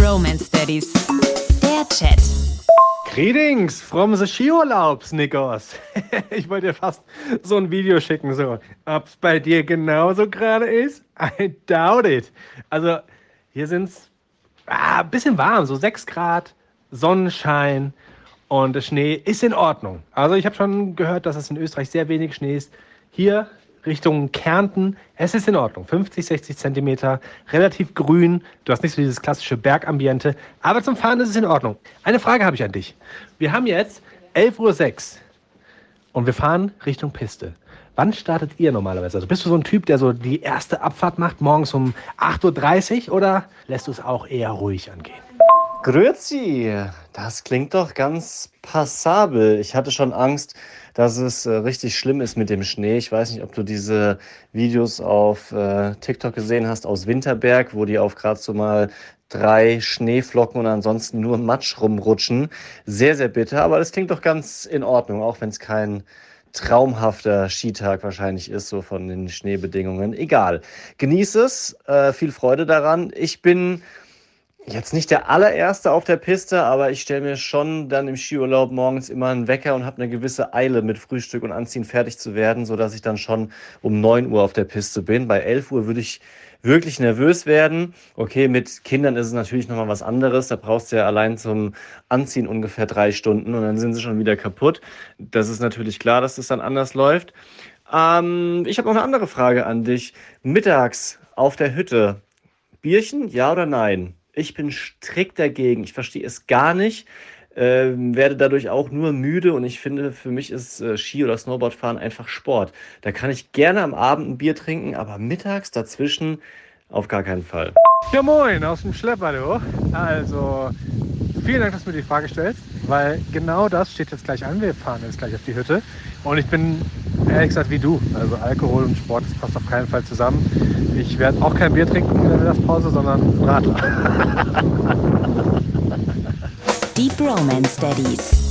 Bromance Daddies. Der Chat. Greetings from the Skiurlaub, Snickers. ich wollte dir fast so ein Video schicken, so. Ob's bei dir genauso gerade ist? I doubt it. Also, hier sind's ah, ein bisschen warm, so 6 Grad, Sonnenschein und der Schnee ist in Ordnung. Also, ich habe schon gehört, dass es in Österreich sehr wenig Schnee ist. Hier Richtung Kärnten. Es ist in Ordnung. 50, 60 Zentimeter, relativ grün. Du hast nicht so dieses klassische Bergambiente. Aber zum Fahren ist es in Ordnung. Eine Frage habe ich an dich. Wir haben jetzt 11.06 Uhr und wir fahren Richtung Piste. Wann startet ihr normalerweise? Also bist du so ein Typ, der so die erste Abfahrt macht, morgens um 8.30 Uhr oder lässt du es auch eher ruhig angehen? Grüezi, das klingt doch ganz passabel. Ich hatte schon Angst, dass es äh, richtig schlimm ist mit dem Schnee. Ich weiß nicht, ob du diese Videos auf äh, TikTok gesehen hast aus Winterberg, wo die auf gerade so mal drei Schneeflocken und ansonsten nur Matsch rumrutschen. Sehr, sehr bitter, aber das klingt doch ganz in Ordnung, auch wenn es kein traumhafter Skitag wahrscheinlich ist, so von den Schneebedingungen. Egal. Genieß es, äh, viel Freude daran. Ich bin Jetzt nicht der allererste auf der Piste, aber ich stelle mir schon dann im Skiurlaub morgens immer einen Wecker und habe eine gewisse Eile mit Frühstück und Anziehen fertig zu werden, sodass ich dann schon um 9 Uhr auf der Piste bin. Bei 11 Uhr würde ich wirklich nervös werden. Okay, mit Kindern ist es natürlich nochmal was anderes. Da brauchst du ja allein zum Anziehen ungefähr drei Stunden und dann sind sie schon wieder kaputt. Das ist natürlich klar, dass das dann anders läuft. Ähm, ich habe noch eine andere Frage an dich. Mittags auf der Hütte. Bierchen, ja oder nein? Ich bin strikt dagegen. Ich verstehe es gar nicht. Äh, werde dadurch auch nur müde und ich finde, für mich ist äh, Ski- oder Snowboardfahren einfach Sport. Da kann ich gerne am Abend ein Bier trinken, aber mittags dazwischen auf gar keinen Fall. Ja, moin, aus dem Schlepper, du. Also, vielen Dank, dass du mir die Frage stellst, weil genau das steht jetzt gleich an. Wir fahren jetzt gleich auf die Hütte. Und ich bin ehrlich gesagt wie du. Also, Alkohol und Sport, das passt auf keinen Fall zusammen. Ich werde auch kein Bier trinken in der Mittagspause, sondern einen Radler. Die Bromance Daddies.